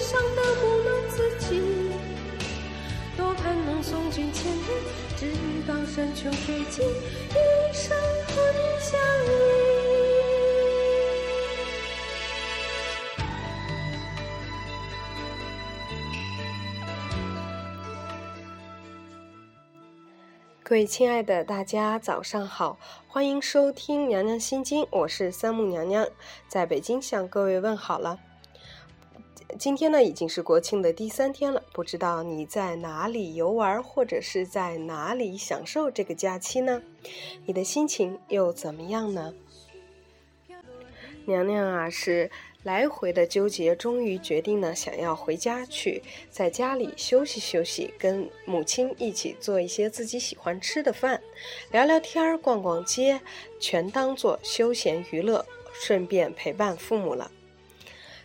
伤的不能自己。多盼能送君千里，直到山穷水尽，一生和你相依。各位亲爱的大家，早上好，欢迎收听《娘娘心经》，我是三木娘娘，在北京向各位问好了。今天呢，已经是国庆的第三天了，不知道你在哪里游玩，或者是在哪里享受这个假期呢？你的心情又怎么样呢？娘娘啊，是。来回的纠结，终于决定呢，想要回家去，在家里休息休息，跟母亲一起做一些自己喜欢吃的饭，聊聊天儿，逛逛街，全当做休闲娱乐，顺便陪伴父母了。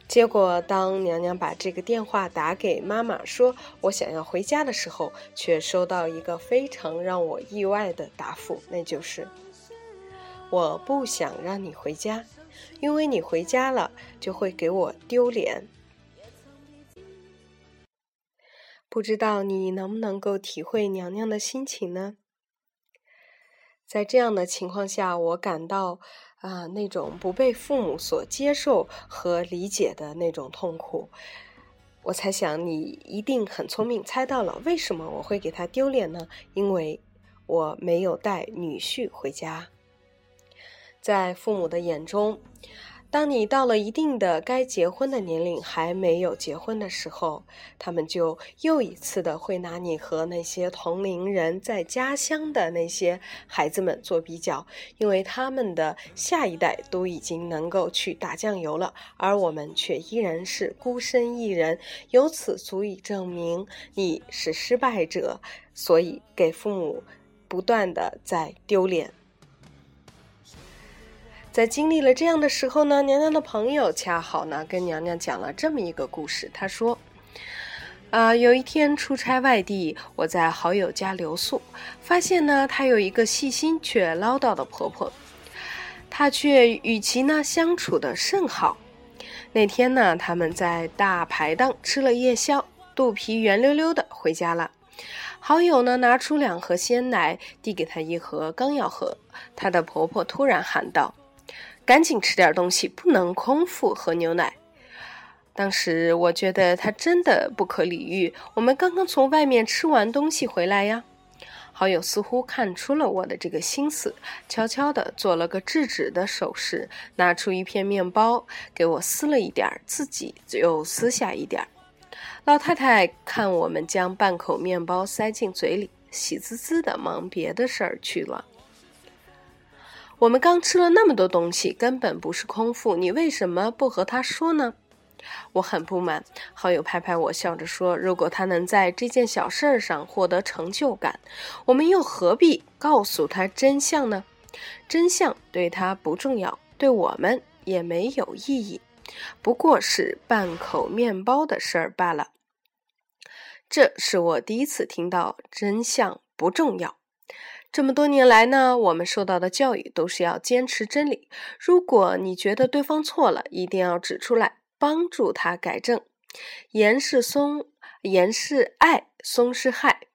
结果，当娘娘把这个电话打给妈妈，说我想要回家的时候，却收到一个非常让我意外的答复，那就是我不想让你回家。因为你回家了，就会给我丢脸。不知道你能不能够体会娘娘的心情呢？在这样的情况下，我感到啊，那种不被父母所接受和理解的那种痛苦。我猜想你一定很聪明，猜到了为什么我会给他丢脸呢？因为我没有带女婿回家。在父母的眼中，当你到了一定的该结婚的年龄还没有结婚的时候，他们就又一次的会拿你和那些同龄人在家乡的那些孩子们做比较，因为他们的下一代都已经能够去打酱油了，而我们却依然是孤身一人，由此足以证明你是失败者，所以给父母不断的在丢脸。在经历了这样的时候呢，娘娘的朋友恰好呢跟娘娘讲了这么一个故事。他说：“啊，有一天出差外地，我在好友家留宿，发现呢她有一个细心却唠叨的婆婆，她却与其呢相处的甚好。那天呢，他们在大排档吃了夜宵，肚皮圆溜溜的回家了。好友呢拿出两盒鲜奶，递给她一盒，刚要喝，她的婆婆突然喊道。”赶紧吃点东西，不能空腹喝牛奶。当时我觉得他真的不可理喻。我们刚刚从外面吃完东西回来呀。好友似乎看出了我的这个心思，悄悄地做了个制止的手势，拿出一片面包给我撕了一点儿，自己又撕下一点儿。老太太看我们将半口面包塞进嘴里，喜滋滋的忙别的事儿去了。我们刚吃了那么多东西，根本不是空腹。你为什么不和他说呢？我很不满。好友拍拍我，笑着说：“如果他能在这件小事儿上获得成就感，我们又何必告诉他真相呢？真相对他不重要，对我们也没有意义，不过是半口面包的事儿罢了。”这是我第一次听到真相不重要。这么多年来呢，我们受到的教育都是要坚持真理。如果你觉得对方错了，一定要指出来，帮助他改正。严是松，严是爱，松是害。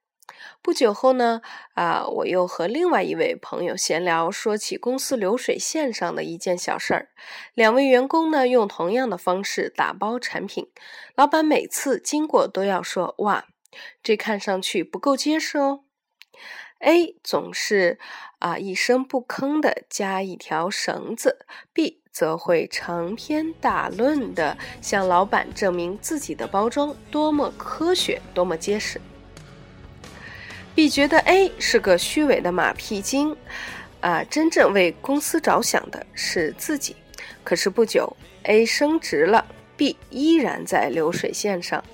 不久后呢，啊，我又和另外一位朋友闲聊，说起公司流水线上的一件小事儿。两位员工呢，用同样的方式打包产品，老板每次经过都要说：“哇，这看上去不够结实哦。”A 总是啊一声不吭的加一条绳子，B 则会长篇大论的向老板证明自己的包装多么科学，多么结实。B 觉得 A 是个虚伪的马屁精，啊，真正为公司着想的是自己。可是不久，A 升职了，B 依然在流水线上。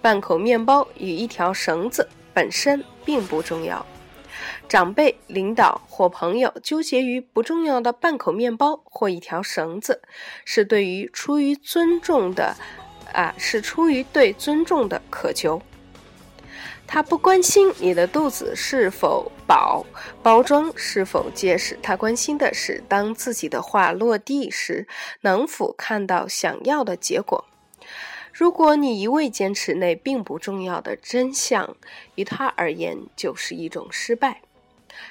半口面包与一条绳子本身并不重要，长辈、领导或朋友纠结于不重要的半口面包或一条绳子，是对于出于尊重的，啊，是出于对尊重的渴求。他不关心你的肚子是否饱，包装是否结实，他关心的是当自己的话落地时，能否看到想要的结果。如果你一味坚持那并不重要的真相，于他而言就是一种失败。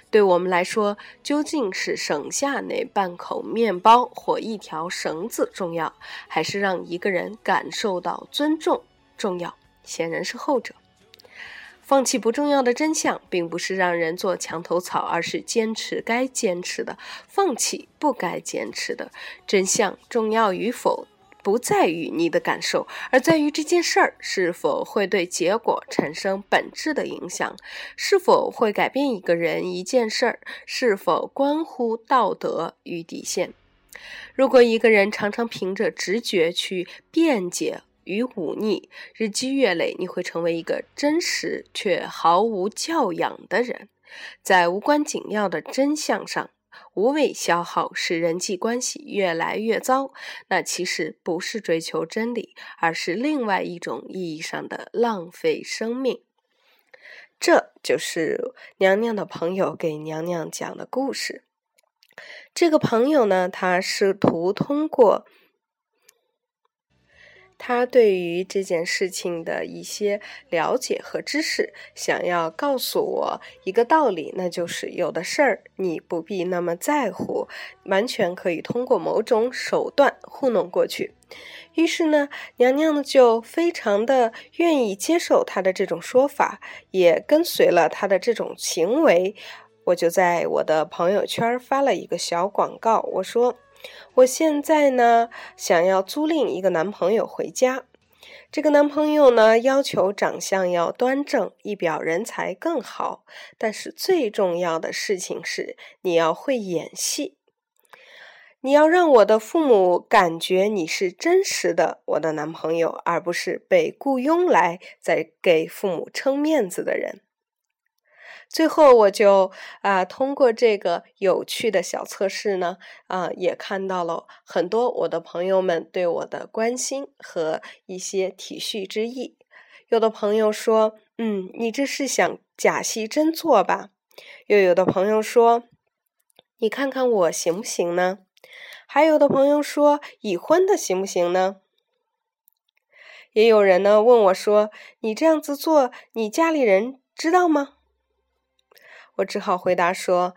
对我们来说，究竟是省下那半口面包或一条绳子重要，还是让一个人感受到尊重重要？显然是后者。放弃不重要的真相，并不是让人做墙头草，而是坚持该坚持的，放弃不该坚持的。真相重要与否，不在于你的感受，而在于这件事儿是否会对结果产生本质的影响，是否会改变一个人、一件事儿，是否关乎道德与底线。如果一个人常常凭着直觉去辩解，与忤逆，日积月累，你会成为一个真实却毫无教养的人。在无关紧要的真相上无谓消耗，使人际关系越来越糟。那其实不是追求真理，而是另外一种意义上的浪费生命。这就是娘娘的朋友给娘娘讲的故事。这个朋友呢，他试图通过。他对于这件事情的一些了解和知识，想要告诉我一个道理，那就是有的事儿你不必那么在乎，完全可以通过某种手段糊弄过去。于是呢，娘娘就非常的愿意接受他的这种说法，也跟随了他的这种行为。我就在我的朋友圈发了一个小广告，我说。我现在呢，想要租赁一个男朋友回家。这个男朋友呢，要求长相要端正，一表人才更好。但是最重要的事情是，你要会演戏。你要让我的父母感觉你是真实的我的男朋友，而不是被雇佣来在给父母撑面子的人。最后，我就啊，通过这个有趣的小测试呢，啊，也看到了很多我的朋友们对我的关心和一些体恤之意。有的朋友说：“嗯，你这是想假戏真做吧？”又有的朋友说：“你看看我行不行呢？”还有的朋友说：“已婚的行不行呢？”也有人呢问我说：“你这样子做，你家里人知道吗？”我只好回答说：“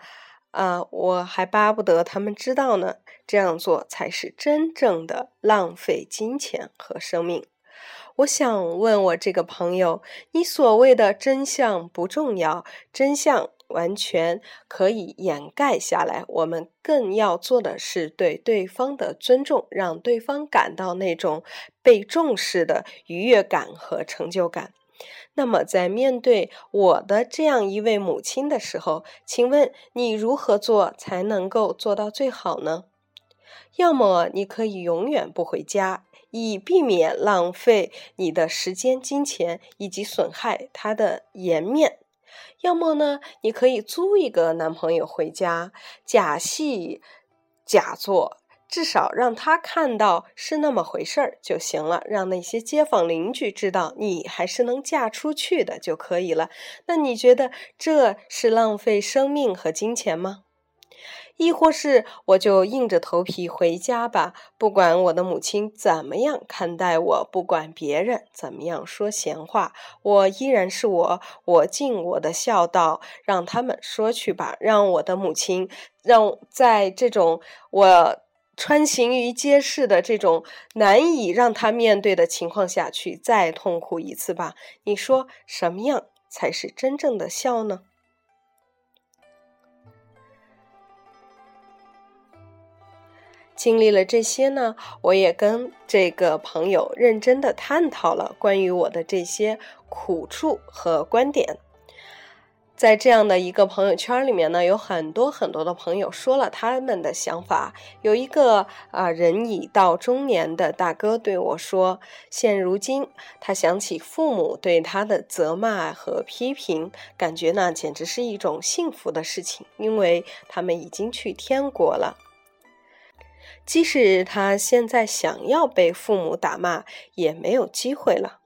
啊，我还巴不得他们知道呢，这样做才是真正的浪费金钱和生命。”我想问我这个朋友：“你所谓的真相不重要，真相完全可以掩盖下来。我们更要做的是对对方的尊重，让对方感到那种被重视的愉悦感和成就感。”那么，在面对我的这样一位母亲的时候，请问你如何做才能够做到最好呢？要么你可以永远不回家，以避免浪费你的时间、金钱以及损害他的颜面；要么呢，你可以租一个男朋友回家，假戏假做。至少让他看到是那么回事儿就行了，让那些街坊邻居知道你还是能嫁出去的就可以了。那你觉得这是浪费生命和金钱吗？亦或是我就硬着头皮回家吧，不管我的母亲怎么样看待我，不管别人怎么样说闲话，我依然是我，我尽我的孝道，让他们说去吧，让我的母亲，让在这种我穿行于街市的这种难以让他面对的情况下去再痛苦一次吧。你说什么样才是真正的孝呢？经历了这些呢，我也跟这个朋友认真的探讨了关于我的这些苦处和观点。在这样的一个朋友圈里面呢，有很多很多的朋友说了他们的想法。有一个啊人已到中年的大哥对我说：“现如今，他想起父母对他的责骂和批评，感觉呢简直是一种幸福的事情，因为他们已经去天国了。”即使他现在想要被父母打骂，也没有机会了。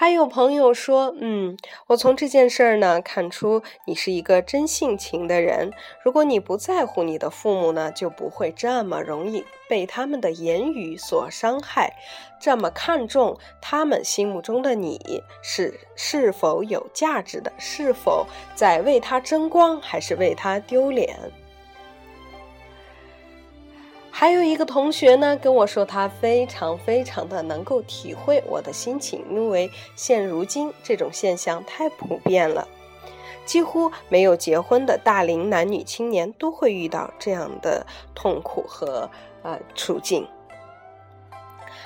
还有朋友说：“嗯，我从这件事儿呢看出你是一个真性情的人。如果你不在乎你的父母呢，就不会这么容易被他们的言语所伤害，这么看重他们心目中的你是是否有价值的，是否在为他争光，还是为他丢脸。”还有一个同学呢跟我说，他非常非常的能够体会我的心情，因为现如今这种现象太普遍了，几乎没有结婚的大龄男女青年都会遇到这样的痛苦和呃处境。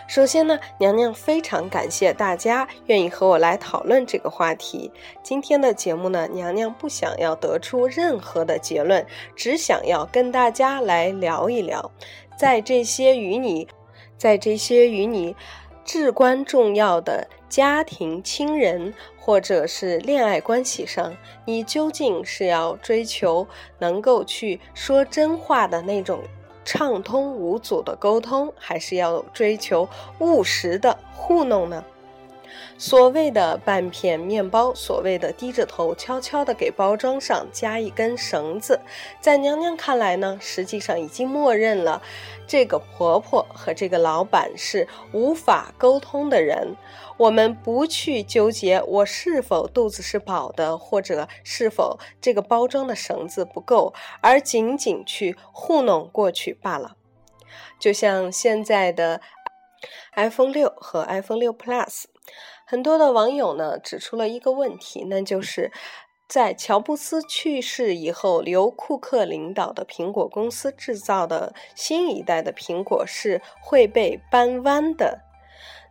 首先呢，娘娘非常感谢大家愿意和我来讨论这个话题。今天的节目呢，娘娘不想要得出任何的结论，只想要跟大家来聊一聊，在这些与你，在这些与你至关重要的家庭、亲人或者是恋爱关系上，你究竟是要追求能够去说真话的那种？畅通无阻的沟通，还是要追求务实的糊弄呢？所谓的半片面包，所谓的低着头悄悄地给包装上加一根绳子，在娘娘看来呢，实际上已经默认了这个婆婆和这个老板是无法沟通的人。我们不去纠结我是否肚子是饱的，或者是否这个包装的绳子不够，而仅仅去糊弄过去罢了。就像现在的 iPhone 六和 iPhone 六 Plus。很多的网友呢指出了一个问题，那就是在乔布斯去世以后，由库克领导的苹果公司制造的新一代的苹果是会被扳弯的。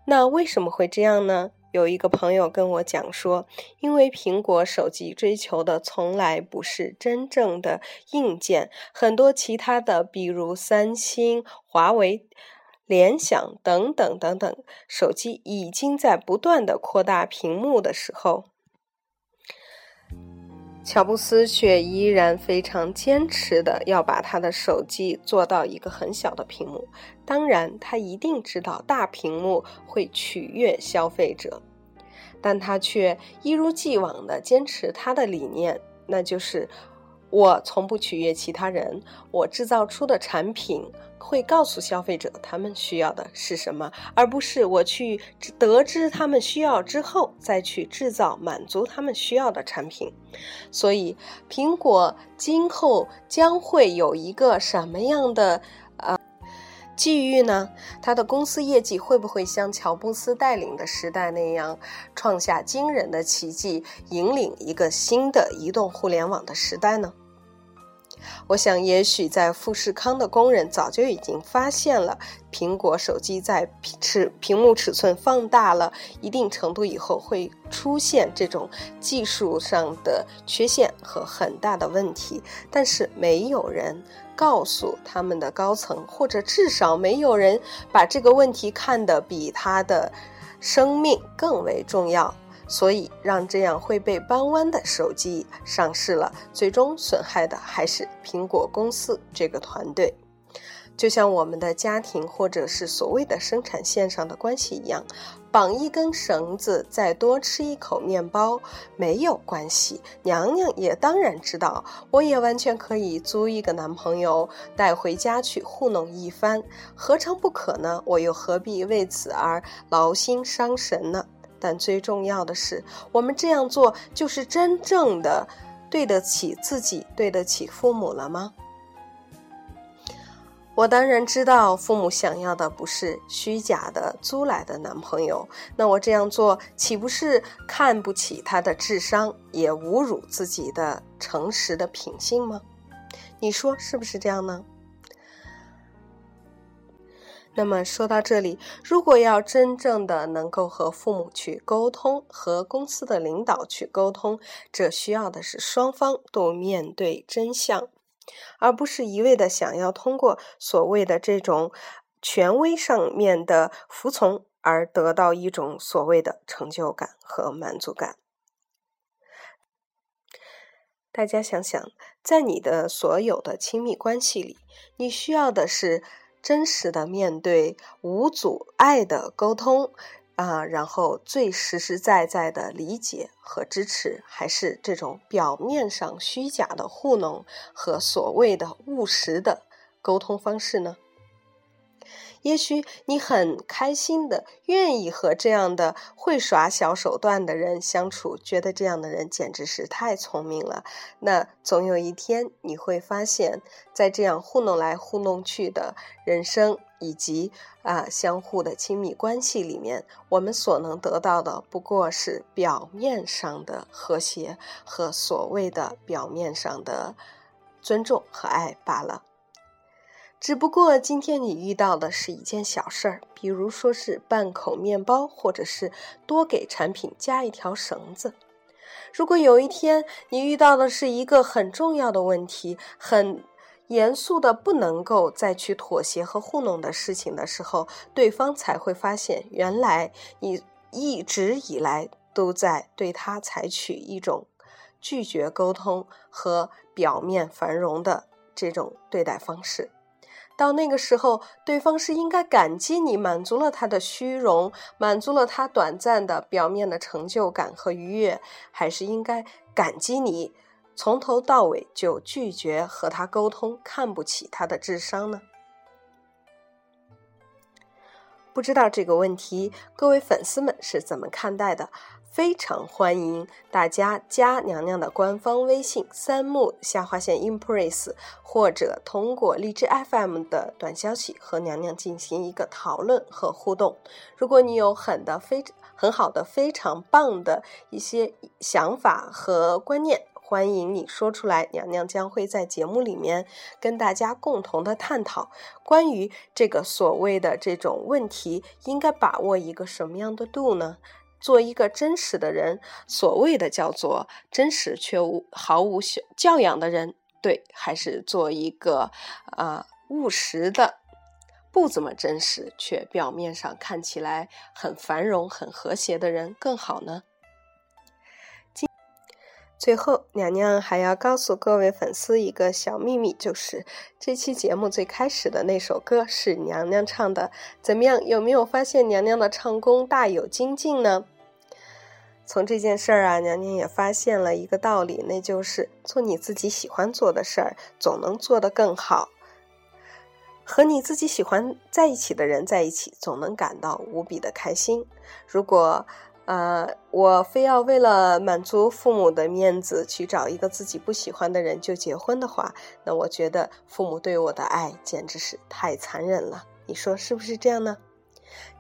那为什么会这样呢？有一个朋友跟我讲说，因为苹果手机追求的从来不是真正的硬件，很多其他的，比如三星、华为。联想等等等等，手机已经在不断的扩大屏幕的时候，乔布斯却依然非常坚持的要把他的手机做到一个很小的屏幕。当然，他一定知道大屏幕会取悦消费者，但他却一如既往的坚持他的理念，那就是我从不取悦其他人，我制造出的产品。会告诉消费者他们需要的是什么，而不是我去得知他们需要之后再去制造满足他们需要的产品。所以，苹果今后将会有一个什么样的呃际遇呢？它的公司业绩会不会像乔布斯带领的时代那样创下惊人的奇迹，引领一个新的移动互联网的时代呢？我想，也许在富士康的工人早就已经发现了，苹果手机在尺屏幕尺寸放大了一定程度以后，会出现这种技术上的缺陷和很大的问题。但是，没有人告诉他们的高层，或者至少没有人把这个问题看得比他的生命更为重要。所以，让这样会被扳弯的手机上市了，最终损害的还是苹果公司这个团队。就像我们的家庭或者是所谓的生产线上的关系一样，绑一根绳子，再多吃一口面包没有关系。娘娘也当然知道，我也完全可以租一个男朋友带回家去糊弄一番，何尝不可呢？我又何必为此而劳心伤神呢？但最重要的是，我们这样做就是真正的对得起自己，对得起父母了吗？我当然知道，父母想要的不是虚假的租来的男朋友。那我这样做，岂不是看不起他的智商，也侮辱自己的诚实的品性吗？你说是不是这样呢？那么说到这里，如果要真正的能够和父母去沟通，和公司的领导去沟通，这需要的是双方都面对真相，而不是一味的想要通过所谓的这种权威上面的服从而得到一种所谓的成就感和满足感。大家想想，在你的所有的亲密关系里，你需要的是。真实的面对，无阻碍的沟通，啊，然后最实实在在的理解和支持，还是这种表面上虚假的糊弄和所谓的务实的沟通方式呢？也许你很开心的，愿意和这样的会耍小手段的人相处，觉得这样的人简直是太聪明了。那总有一天你会发现，在这样糊弄来糊弄去的人生以及啊相互的亲密关系里面，我们所能得到的不过是表面上的和谐和所谓的表面上的尊重和爱罢了。只不过今天你遇到的是一件小事儿，比如说是半口面包，或者是多给产品加一条绳子。如果有一天你遇到的是一个很重要的问题，很严肃的不能够再去妥协和糊弄的事情的时候，对方才会发现，原来你一直以来都在对他采取一种拒绝沟通和表面繁荣的这种对待方式。到那个时候，对方是应该感激你满足了他的虚荣，满足了他短暂的表面的成就感和愉悦，还是应该感激你从头到尾就拒绝和他沟通，看不起他的智商呢？不知道这个问题，各位粉丝们是怎么看待的？非常欢迎大家加娘娘的官方微信“三木下划线 impress”，或者通过荔枝 FM 的短消息和娘娘进行一个讨论和互动。如果你有很的非很好的、非常棒的一些想法和观念，欢迎你说出来，娘娘将会在节目里面跟大家共同的探讨关于这个所谓的这种问题，应该把握一个什么样的度呢？做一个真实的人，所谓的叫做真实却无毫无教养的人，对，还是做一个啊务实的，不怎么真实却表面上看起来很繁荣、很和谐的人更好呢？最后，娘娘还要告诉各位粉丝一个小秘密，就是这期节目最开始的那首歌是娘娘唱的。怎么样？有没有发现娘娘的唱功大有精进呢？从这件事儿啊，娘娘也发现了一个道理，那就是做你自己喜欢做的事儿，总能做得更好。和你自己喜欢在一起的人在一起，总能感到无比的开心。如果呃，我非要为了满足父母的面子去找一个自己不喜欢的人就结婚的话，那我觉得父母对我的爱简直是太残忍了。你说是不是这样呢？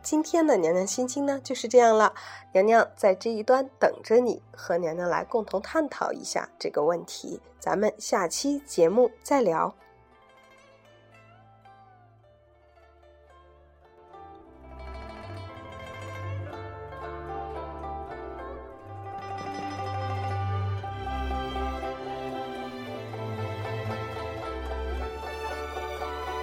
今天的娘娘心经呢就是这样了，娘娘在这一端等着你，和娘娘来共同探讨一下这个问题。咱们下期节目再聊。